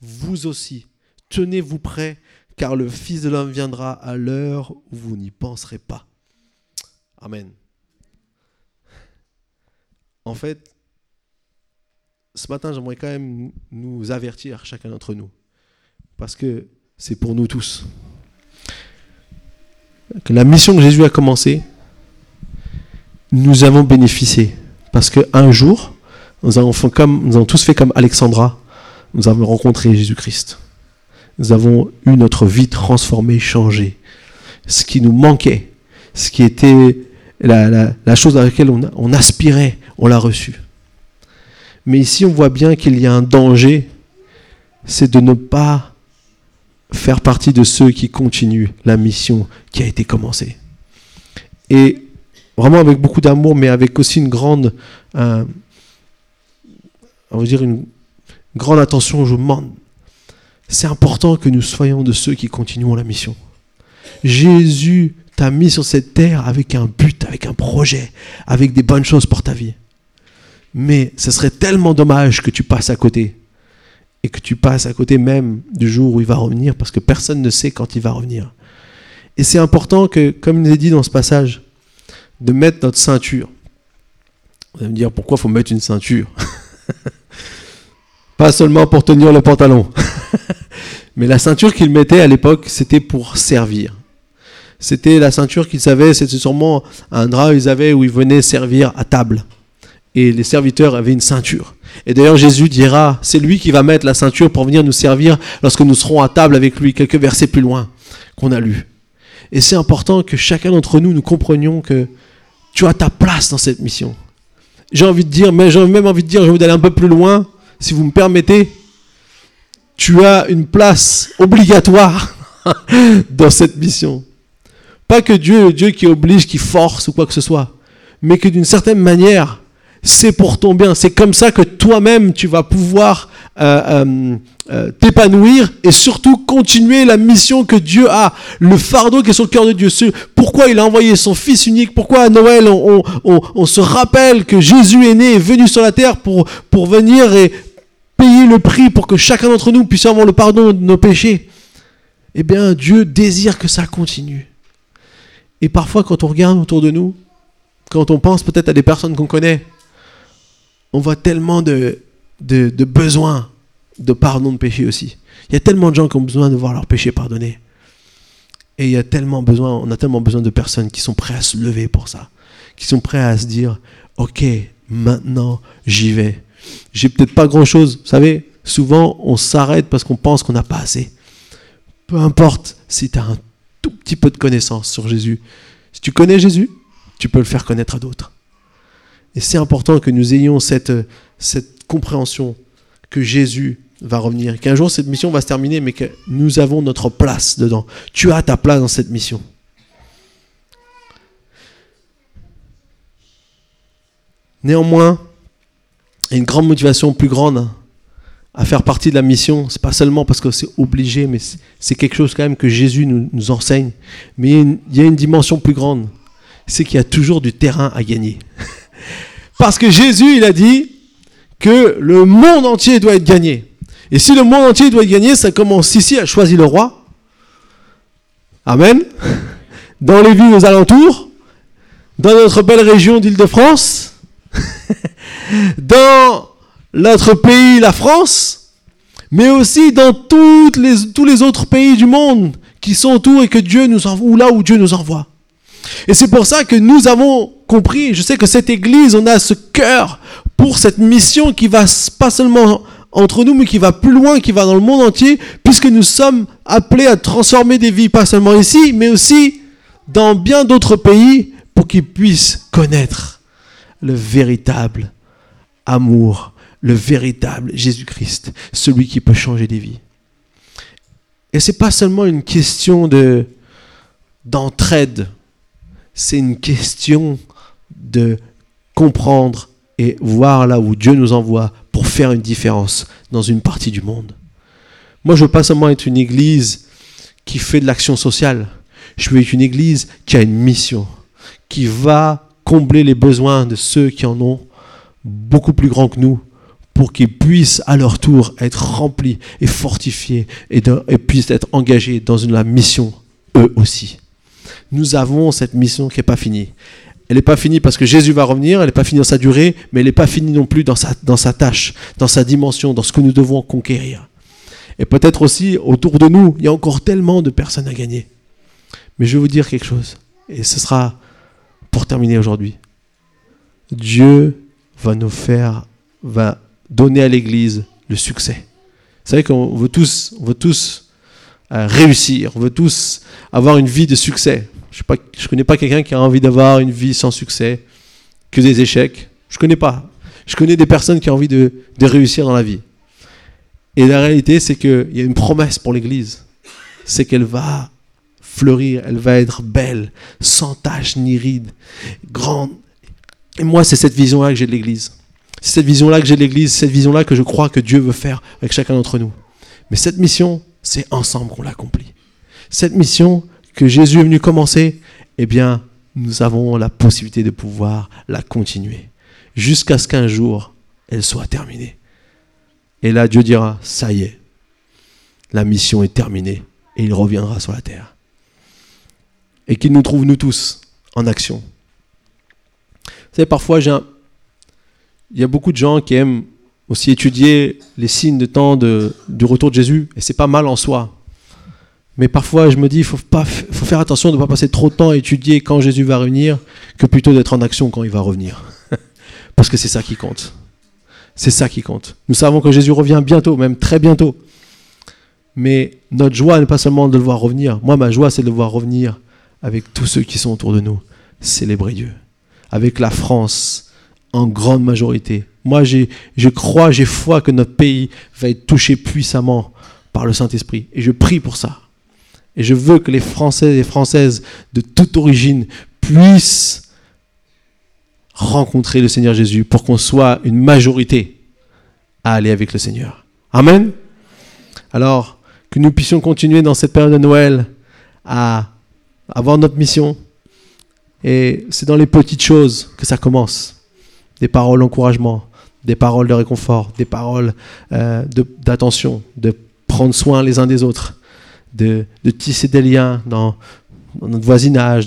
Vous aussi, tenez-vous prêts, car le Fils de l'homme viendra à l'heure où vous n'y penserez pas. Amen. En fait, ce matin, j'aimerais quand même nous avertir, chacun d'entre nous, parce que c'est pour nous tous la mission que Jésus a commencé, nous avons bénéficié. Parce qu'un jour, nous avons, comme, nous avons tous fait comme Alexandra, nous avons rencontré Jésus-Christ. Nous avons eu notre vie transformée, changée. Ce qui nous manquait, ce qui était la, chose à laquelle on, on aspirait, on l'a reçu. Mais ici, on voit bien qu'il y a un danger, c'est de ne pas faire partie de ceux qui continuent la mission qui a été commencée. Et vraiment avec beaucoup d'amour, mais avec aussi une grande, euh, on va dire une grande attention, je vous demande, c'est important que nous soyons de ceux qui continuons la mission. Jésus t'a mis sur cette terre avec un but, avec un projet, avec des bonnes choses pour ta vie. Mais ce serait tellement dommage que tu passes à côté et que tu passes à côté même du jour où il va revenir, parce que personne ne sait quand il va revenir. Et c'est important que, comme il est dit dans ce passage, de mettre notre ceinture. Vous allez me dire pourquoi faut mettre une ceinture Pas seulement pour tenir le pantalon. Mais la ceinture qu'il mettait à l'époque, c'était pour servir. C'était la ceinture qu'ils avaient, c'était sûrement un drap qu'ils avaient où ils venaient servir à table. Et les serviteurs avaient une ceinture. Et d'ailleurs, Jésus dira, c'est lui qui va mettre la ceinture pour venir nous servir lorsque nous serons à table avec lui, quelques versets plus loin qu'on a lu. Et c'est important que chacun d'entre nous, nous comprenions que tu as ta place dans cette mission. J'ai envie de dire, mais j'ai même envie de dire, j'ai envie d'aller un peu plus loin, si vous me permettez. Tu as une place obligatoire dans cette mission. Pas que Dieu est Dieu qui oblige, qui force ou quoi que ce soit, mais que d'une certaine manière, c'est pour ton bien. C'est comme ça que toi-même, tu vas pouvoir euh, euh, euh, t'épanouir et surtout continuer la mission que Dieu a, le fardeau qui est sur le cœur de Dieu. Pourquoi il a envoyé son Fils unique? Pourquoi à Noël, on, se rappelle que Jésus est né, est venu sur la terre pour, pour venir et payer le prix pour que chacun d'entre nous puisse avoir le pardon de nos péchés? Eh bien, Dieu désire que ça continue. Et parfois, quand on regarde autour de nous, quand on pense peut-être à des personnes qu'on connaît, on voit tellement de, de, besoins de pardon de péché aussi. Il y a tellement de gens qui ont besoin de voir leurs péchés pardonnés. Et il y a tellement besoin, on a tellement besoin de personnes qui sont prêtes à se lever pour ça, qui sont prêtes à se dire, ok, maintenant j'y vais. J'ai peut-être pas grand-chose, vous savez, souvent on s'arrête parce qu'on pense qu'on n'a pas assez. Peu importe si tu as un tout petit peu de connaissance sur Jésus. Si tu connais Jésus, tu peux le faire connaître à d'autres. Et c'est important que nous ayons cette, cette compréhension que Jésus va revenir, qu'un jour cette mission va se terminer, mais que nous avons notre place dedans. Tu as ta place dans cette mission. Néanmoins, une grande motivation plus grande hein, à faire partie de la mission, c'est pas seulement parce que c'est obligé, mais c'est quelque chose quand même que Jésus nous, enseigne. Mais il y a une dimension plus grande, c'est qu'il y a toujours du terrain à gagner. parce que Jésus, il a dit que le monde entier doit être gagné. Et si le monde entier doit être gagné, ça commence ici à choisir le roi. Amen. Dans les villes aux alentours, dans notre belle région d'Île-de-France, dans notre pays, la France, mais aussi dans tous les autres pays du monde qui sont autour et que Dieu nous envoie, ou là où Dieu nous envoie. Et c'est pour ça que nous avons compris, je sais que cette église, on a ce cœur pour cette mission qui va pas seulement entre nous, mais qui va plus loin, qui va dans le monde entier, puisque nous sommes appelés à transformer des vies, pas seulement ici, mais aussi dans bien d'autres pays, pour qu'ils puissent connaître le véritable amour, le véritable Jésus-Christ, celui qui peut changer des vies. Et c'est pas seulement une question de d'entraide, c'est une question de comprendre et voir là où Dieu nous envoie pour faire une différence dans une partie du monde. Moi, je veux pas seulement être une église qui fait de l'action sociale. Je veux être une église qui a une mission, qui va combler les besoins de ceux qui en ont beaucoup plus grands que nous, pour qu'ils puissent à leur tour être remplis et fortifiés et, puissent être engagés dans une, la mission eux aussi. Nous avons cette mission qui n'est pas finie. Elle n'est pas finie parce que Jésus va revenir, elle n'est pas finie dans sa durée, mais elle n'est pas finie non plus dans sa, tâche, dans sa dimension, dans ce que nous devons conquérir. Et peut-être aussi autour de nous, il y a encore tellement de personnes à gagner. Mais je vais vous dire quelque chose, et ce sera pour terminer aujourd'hui. Dieu va nous faire, va donner à l'Église le succès. Vous savez qu'on veut tous, on veut tous euh, réussir, on veut tous avoir une vie de succès. Je ne connais pas quelqu'un qui a envie d'avoir une vie sans succès, que des échecs. Je ne connais pas. Je connais des personnes qui ont envie de, réussir dans la vie. Et la réalité, c'est qu'il y a une promesse pour l'Église. C'est qu'elle va fleurir, elle va être belle, sans tache ni ride, grande. Et moi, c'est cette vision-là que j'ai de l'Église. C'est cette vision-là que j'ai de l'Église, cette vision-là que je crois que Dieu veut faire avec chacun d'entre nous. Mais cette mission, c'est ensemble qu'on l'accomplit. Cette mission que Jésus est venu commencer, eh bien, nous avons la possibilité de pouvoir la continuer jusqu'à ce qu'un jour, elle soit terminée. Et là, Dieu dira, ça y est, la mission est terminée et il reviendra sur la terre. Et qu'il nous trouve, nous tous, en action. Vous savez, parfois, j'ai il y a beaucoup de gens qui aiment aussi étudier les signes de temps du retour de Jésus, et c'est pas mal en soi. Mais parfois, je me dis, il faut, pas, faut faire attention de ne pas passer trop de temps à étudier quand Jésus va revenir, que plutôt d'être en action quand il va revenir. Parce que c'est ça qui compte. C'est ça qui compte. Nous savons que Jésus revient bientôt, même très bientôt. Mais notre joie n'est pas seulement de le voir revenir. Moi, ma joie, c'est de le voir revenir avec tous ceux qui sont autour de nous. Célébrer Dieu. Avec la France, en grande majorité. Moi, je crois, j'ai foi que notre pays va être touché puissamment par le Saint-Esprit. Et je prie pour ça. Et je veux que les Français et Françaises de toute origine puissent rencontrer le Seigneur Jésus pour qu'on soit une majorité à aller avec le Seigneur. Amen. Alors, que nous puissions continuer dans cette période de Noël à avoir notre mission. Et c'est dans les petites choses que ça commence des paroles d'encouragement, des paroles de réconfort, des paroles euh, d'attention, de, prendre soin les uns des autres, de, tisser des liens dans, notre voisinage,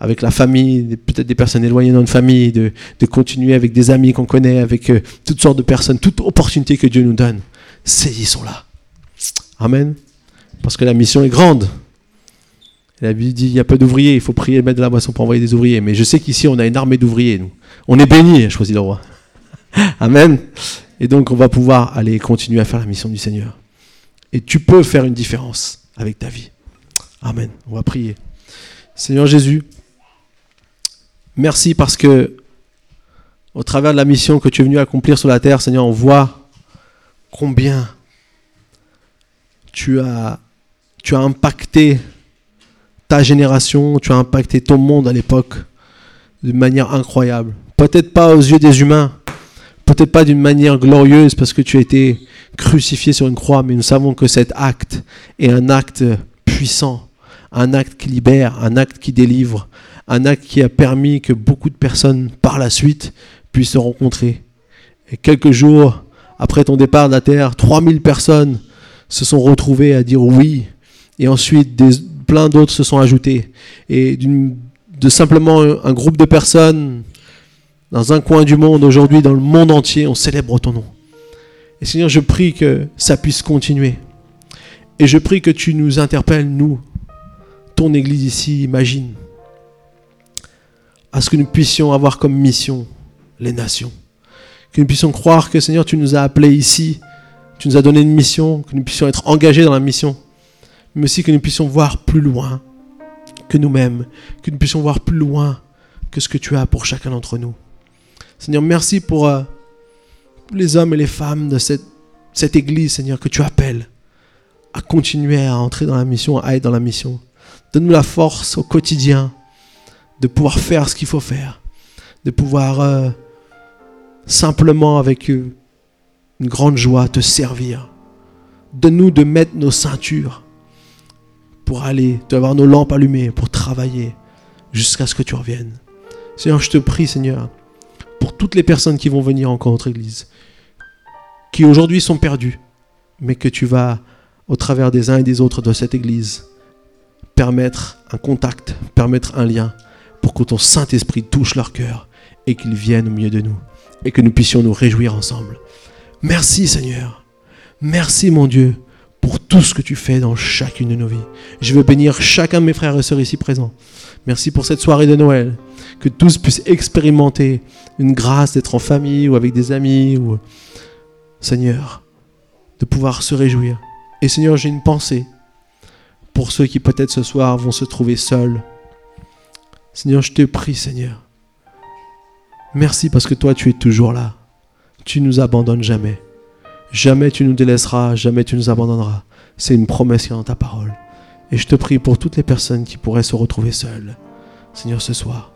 avec la famille, peut-être des personnes éloignées dans notre famille, de, continuer avec des amis qu'on connaît, avec euh, toutes sortes de personnes, toute opportunité que Dieu nous donne. Saisissons-la. Amen. Parce que la mission est grande. La Bible dit il y a peu d'ouvriers, il faut prier et mettre de la moisson pour envoyer des ouvriers. Mais je sais qu'ici, on a une armée d'ouvriers, nous. On est bénis, choisit le roi. Amen. Et donc, on va pouvoir aller continuer à faire la mission du Seigneur. Et tu peux faire une différence avec ta vie. Amen. On va prier. Seigneur Jésus, merci parce que, au travers de la mission que tu es venu accomplir sur la terre, Seigneur, on voit combien tu as, tu as impacté ta génération, tu as impacté ton monde à l'époque de manière incroyable Peut-être pas aux yeux des humains, peut-être pas d'une manière glorieuse parce que tu as été crucifié sur une croix, mais nous savons que cet acte est un acte puissant, un acte qui libère, un acte qui délivre, un acte qui a permis que beaucoup de personnes par la suite puissent se rencontrer. Et quelques jours après ton départ de la terre, 3000 personnes se sont retrouvées à dire oui, et ensuite plein d'autres se sont ajoutés. Et de simplement un groupe de personnes dans un coin du monde, aujourd'hui dans le monde entier, on célèbre ton nom. Et Seigneur, je prie que ça puisse continuer. Et je prie que tu nous interpelles, nous, ton Église ici, imagine, à ce que nous puissions avoir comme mission les nations. Que nous puissions croire que Seigneur, tu nous as appelés ici, tu nous as donné une mission, que nous puissions être engagés dans la mission, mais aussi que nous puissions voir plus loin que nous-mêmes, que nous puissions voir plus loin que ce que tu as pour chacun d'entre nous. Seigneur, merci pour euh, les hommes et les femmes de cette, cette Église, Seigneur, que tu appelles à continuer à entrer dans la mission, à être dans la mission. Donne-nous la force au quotidien de pouvoir faire ce qu'il faut faire, de pouvoir euh, simplement avec une grande joie te servir. Donne-nous de mettre nos ceintures pour aller, d'avoir nos lampes allumées, pour travailler jusqu'à ce que tu reviennes. Seigneur, je te prie, Seigneur, pour toutes les personnes qui vont venir encore à notre Église, qui aujourd'hui sont perdues, mais que tu vas, au travers des uns et des autres de cette Église, permettre un contact, permettre un lien, pour que ton Saint-Esprit touche leur cœur et qu'il vienne au milieu de nous, et que nous puissions nous réjouir ensemble. Merci Seigneur. Merci mon Dieu pour tout ce que tu fais dans chacune de nos vies. Je veux bénir chacun de mes frères et sœurs ici présents. Merci pour cette soirée de Noël. Que tous puissent expérimenter une grâce d'être en famille ou avec des amis. Ou... Seigneur, de pouvoir se réjouir. Et Seigneur, j'ai une pensée pour ceux qui peut-être ce soir vont se trouver seuls. Seigneur, je te prie, Seigneur. Merci parce que toi, tu es toujours là. Tu nous abandonnes jamais. Jamais tu nous délaisseras, jamais tu nous abandonneras. C'est une promesse qui est dans ta parole. Et je te prie pour toutes les personnes qui pourraient se retrouver seules, Seigneur, ce soir,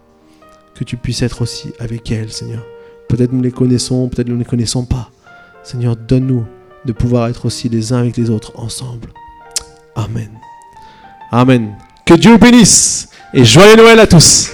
que tu puisses être aussi avec elles, Seigneur. Peut-être nous les connaissons, peut-être nous ne les connaissons pas. Seigneur, donne-nous de pouvoir être aussi les uns avec les autres ensemble. Amen. Amen. Que Dieu bénisse et joyeux Noël à tous.